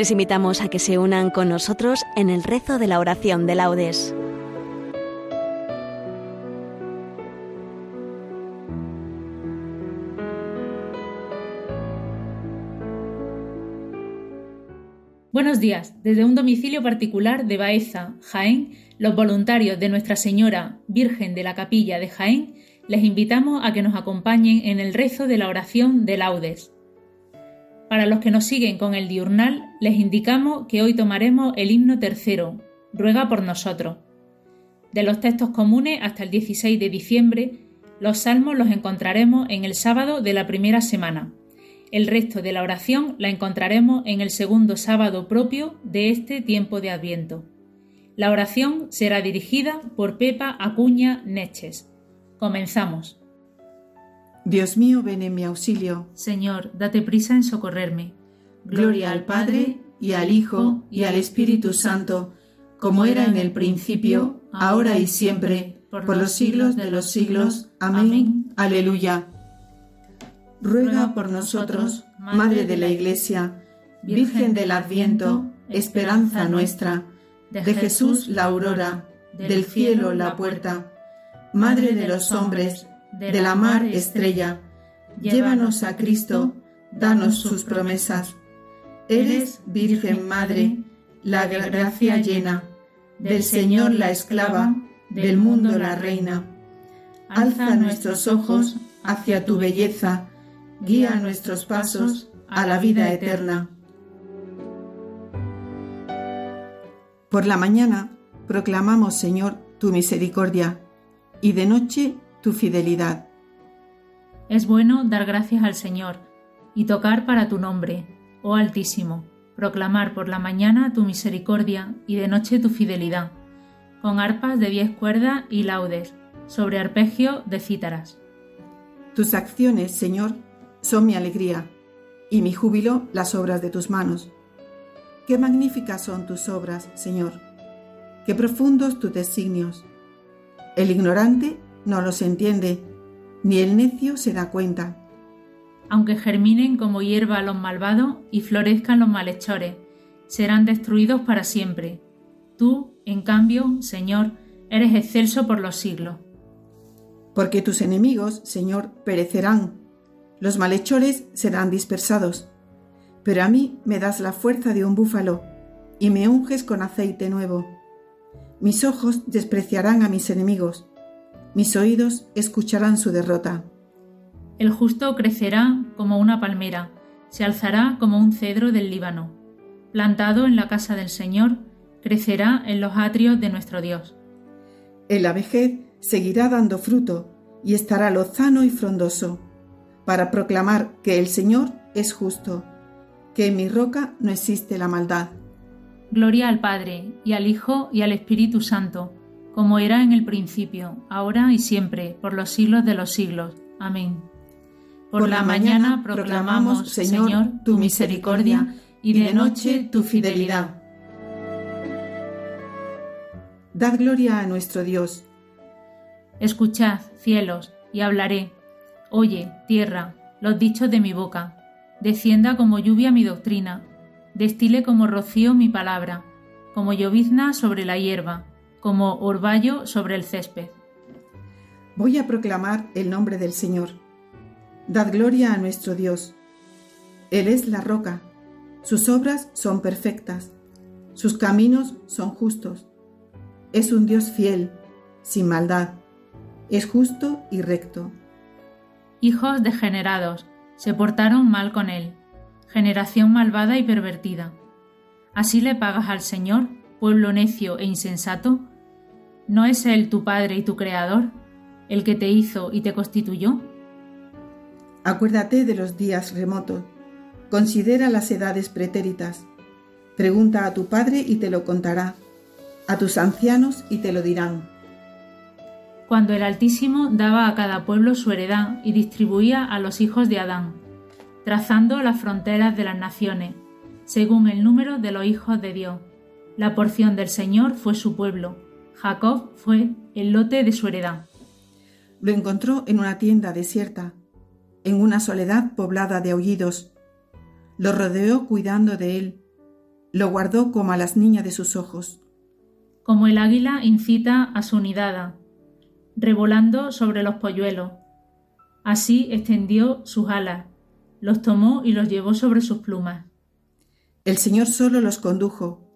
Les invitamos a que se unan con nosotros en el rezo de la oración de laudes. Buenos días. Desde un domicilio particular de Baeza, Jaén, los voluntarios de Nuestra Señora Virgen de la Capilla de Jaén les invitamos a que nos acompañen en el rezo de la oración de laudes. Para los que nos siguen con el diurnal, les indicamos que hoy tomaremos el himno tercero, Ruega por nosotros. De los textos comunes hasta el 16 de diciembre, los salmos los encontraremos en el sábado de la primera semana el resto de la oración la encontraremos en el segundo sábado propio de este tiempo de Adviento. La oración será dirigida por Pepa Acuña Neches. Comenzamos. Dios mío, ven en mi auxilio. Señor, date prisa en socorrerme. Gloria al Padre, y al Hijo, y al Espíritu Santo, como era en el principio, ahora y siempre, por los siglos de los siglos. Amén. Aleluya ruega por nosotros, Madre de la Iglesia, Virgen del Adviento, esperanza nuestra, de Jesús la aurora, del cielo la puerta, Madre de los hombres, de la mar estrella, llévanos a Cristo, danos sus promesas. Eres, Virgen Madre, la gracia llena, del Señor la esclava, del mundo la reina. Alza nuestros ojos hacia tu belleza, guía nuestros pasos a la vida eterna. Por la mañana proclamamos, Señor, tu misericordia y de noche tu fidelidad. Es bueno dar gracias al Señor y tocar para tu nombre, oh Altísimo, proclamar por la mañana tu misericordia y de noche tu fidelidad, con arpas de diez cuerdas y laudes, sobre arpegio de cítaras. Tus acciones, Señor, son mi alegría, y mi júbilo las obras de tus manos. Qué magníficas son tus obras, Señor, qué profundos tus designios. El ignorante no los entiende, ni el necio se da cuenta. Aunque germinen como hierba los malvados y florezcan los malhechores, serán destruidos para siempre. Tú, en cambio, Señor, eres excelso por los siglos. Porque tus enemigos, Señor, perecerán los malhechores serán dispersados. Pero a mí me das la fuerza de un búfalo y me unges con aceite nuevo. Mis ojos despreciarán a mis enemigos, mis oídos escucharán su derrota. El justo crecerá como una palmera, se alzará como un cedro del Líbano. Plantado en la casa del Señor, crecerá en los atrios de nuestro Dios. En la vejez seguirá dando fruto y estará lozano y frondoso para proclamar que el Señor es justo, que en mi roca no existe la maldad. Gloria al Padre, y al Hijo, y al Espíritu Santo, como era en el principio, ahora y siempre, por los siglos de los siglos. Amén. Por, la, mañana proclamamos, Señor, tu misericordia, y de noche tu fidelidad. Dad gloria a nuestro Dios. Escuchad, cielos, y hablaré Oye, tierra, los dichos de mi boca. Descienda como lluvia mi doctrina, destile como rocío mi palabra, como llovizna sobre la hierba, como orvallo sobre el césped. Voy a proclamar el nombre del Señor. Dad gloria a nuestro Dios. Él es la roca, sus obras son perfectas, sus caminos son justos. Es un Dios fiel, sin maldad, es justo y recto hijos degenerados, se portaron mal con él, generación malvada y pervertida. ¿Así le pagas al Señor, pueblo necio e insensato? ¿No es Él tu Padre y tu Creador, el que te hizo y te constituyó? Acuérdate de los días remotos, considera las edades pretéritas, pregunta a tu Padre y te lo contará, a tus ancianos y te lo dirán. Cuando el Altísimo daba a cada pueblo su heredad y distribuía a los hijos de Adán, trazando las fronteras de las naciones, según el número de los hijos de Dios. La porción del Señor fue su pueblo, Jacob fue el lote de su heredad. Lo encontró en una tienda desierta, en una soledad poblada de aullidos. Lo rodeó cuidando de él, Lo guardó como a las niñas de sus ojos. Como el águila incita a su nidada, revolando sobre los polluelos. Así extendió sus alas, los tomó y los llevó sobre sus plumas. El Señor solo los condujo,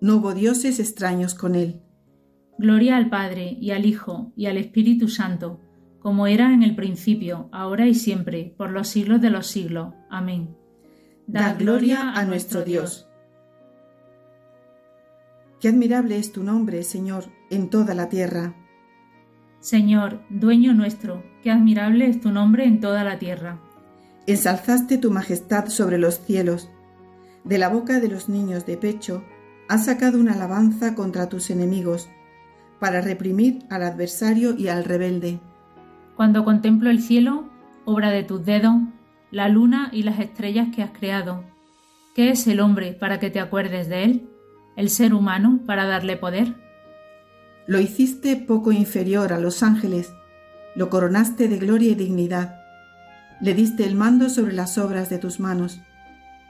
no hubo dioses extraños con él. Gloria al Padre y al Hijo y al Espíritu Santo, como era en el principio, ahora y siempre, por los siglos de los siglos. Amén. Dad gloria a nuestro Dios. Qué admirable es tu nombre, Señor, en toda la tierra. Señor, dueño nuestro, qué admirable es tu nombre en toda la tierra. Ensalzaste tu majestad sobre los cielos. De la boca de los niños de pecho has sacado una alabanza contra tus enemigos, para reprimir al adversario y al rebelde. Cuando contemplo el cielo, obra de tus dedos, la luna y las estrellas que has creado, ¿qué es el hombre para que te acuerdes de él? ¿El ser humano para darle poder? Lo hiciste poco inferior a los ángeles, lo coronaste de gloria y dignidad, le diste el mando sobre las obras de tus manos,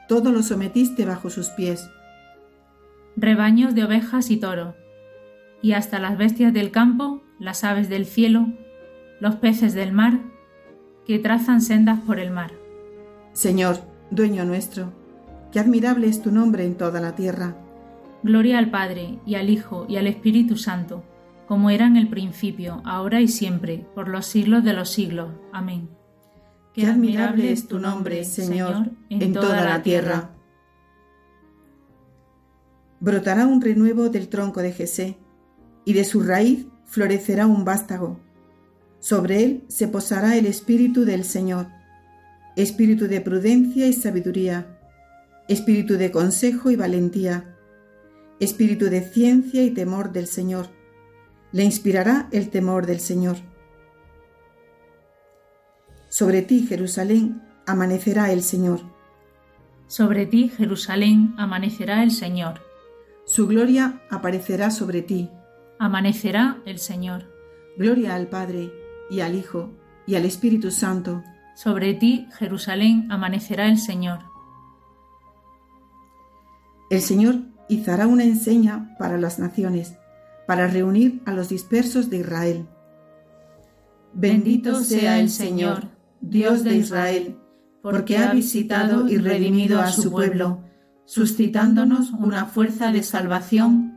todo lo sometiste bajo sus pies. Rebaños de ovejas y toros, y hasta las bestias del campo, las aves del cielo, los peces del mar, que trazan sendas por el mar. Señor, dueño nuestro, qué admirable es tu nombre en toda la tierra. Gloria al Padre, y al Hijo, y al Espíritu Santo, como era en el principio, ahora y siempre, por los siglos de los siglos. Amén. Qué admirable es tu nombre, Señor, en toda la tierra. Brotará un renuevo del tronco de Jesé, y de su raíz florecerá un vástago. Sobre él se posará el Espíritu del Señor, Espíritu de prudencia y sabiduría, Espíritu de consejo y valentía, Espíritu de ciencia y temor del Señor. Le inspirará el temor del Señor. Sobre ti, Jerusalén, amanecerá el Señor. Sobre ti, Jerusalén, amanecerá el Señor. Su gloria aparecerá sobre ti amanecerá el Señor. Gloria al Padre, y al Hijo, y al Espíritu Santo. Sobre ti, Jerusalén, amanecerá el Señor. El Señor izará una enseña para las naciones, para reunir a los dispersos de Israel. Bendito sea el Señor, Dios de Israel, porque ha visitado y redimido a su pueblo, suscitándonos una fuerza de salvación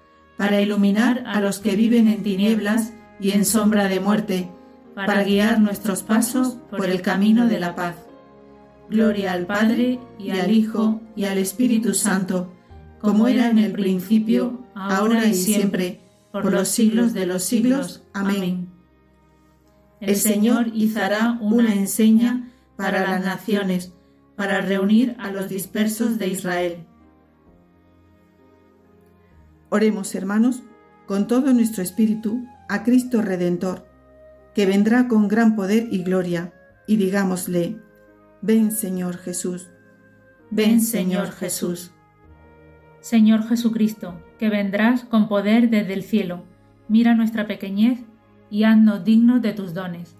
para iluminar a los que viven en tinieblas y en sombra de muerte, para guiar nuestros pasos por el camino de la paz. Gloria al Padre y al Hijo y al Espíritu Santo, como era en el principio, ahora y siempre, por los siglos de los siglos. Amén. El Señor izará una enseña para las naciones, para reunir a los dispersos de Israel. Oremos, hermanos, con todo nuestro espíritu a Cristo Redentor, que vendrá con gran poder y gloria, y digámosle, ven Señor Jesús, ven Señor Jesús. Señor Jesucristo, que vendrás con poder desde el cielo, mira nuestra pequeñez y haznos dignos de tus dones.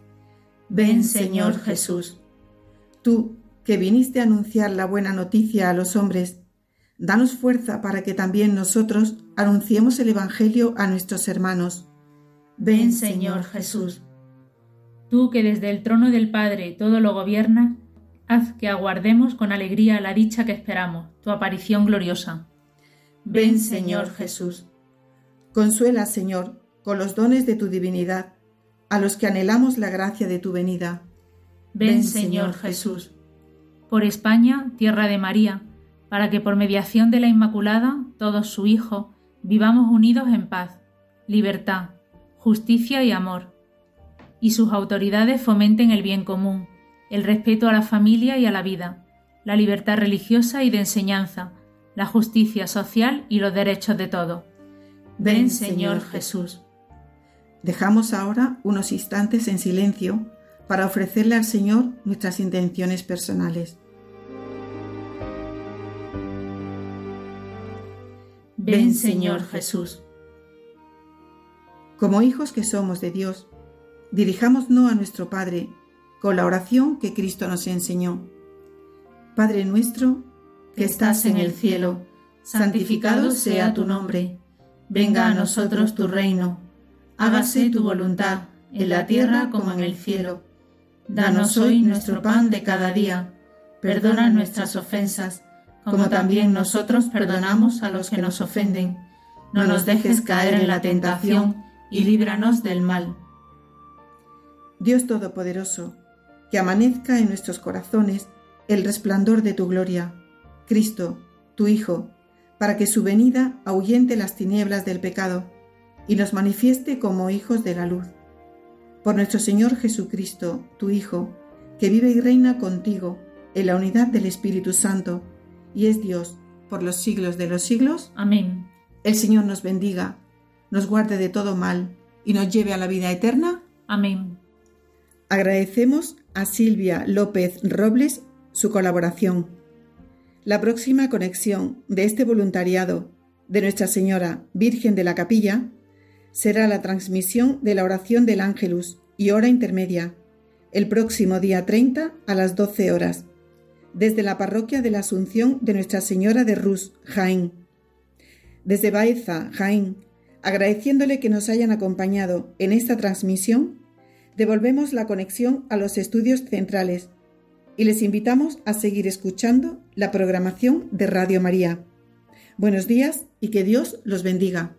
Ven Señor Jesús. Tú, que viniste a anunciar la buena noticia a los hombres, Danos fuerza para que también nosotros anunciemos el Evangelio a nuestros hermanos. Ven, Señor Jesús. Tú que desde el trono del Padre todo lo gobiernas, haz que aguardemos con alegría la dicha que esperamos, tu aparición gloriosa. Ven Señor Jesús. Consuela, Señor, con los dones de tu divinidad, a los que anhelamos la gracia de tu venida. Ven Señor Jesús. Por España, tierra de María, para que por mediación de la Inmaculada, todos su Hijo, vivamos unidos en paz, libertad, justicia y amor. Y sus autoridades fomenten el bien común, el respeto a la familia y a la vida, la libertad religiosa y de enseñanza, la justicia social y los derechos de todos. Ven, Señor Jesús. Dejamos ahora unos instantes en silencio para ofrecerle al Señor nuestras intenciones personales. Ven, Señor Jesús. Como hijos que somos de Dios, dirijámonos a nuestro Padre con la oración que Cristo nos enseñó. Padre nuestro, que estás en el cielo, santificado sea tu nombre. Venga a nosotros tu reino. Hágase tu voluntad, en la tierra como en el cielo. Danos hoy nuestro pan de cada día. Perdona nuestras ofensas, como también nosotros perdonamos a los que nos ofenden. No nos dejes caer en la tentación y líbranos del mal. Dios Todopoderoso, que amanezca en nuestros corazones el resplandor de tu gloria Cristo, tu Hijo, para que su venida ahuyente las tinieblas del pecado y nos manifieste como hijos de la luz. Por nuestro Señor Jesucristo, tu Hijo, que vive y reina contigo en la unidad del Espíritu Santo, y es Dios por los siglos de los siglos. Amén. El Señor nos bendiga, nos guarde de todo mal y nos lleve a la vida eterna. Amén. Agradecemos a Silvia López Robles su colaboración. La próxima conexión de este voluntariado de Nuestra Señora Virgen de la Capilla será la transmisión de la oración del Ángelus y hora intermedia, el próximo día 30 a las 12 horas, desde la parroquia de la Asunción de Nuestra Señora de Rus, Jaén. Desde Baeza, Jaén, agradeciéndole que nos hayan acompañado en esta transmisión, devolvemos la conexión a los estudios centrales y les invitamos a seguir escuchando la programación de Radio María. Buenos días y que Dios los bendiga.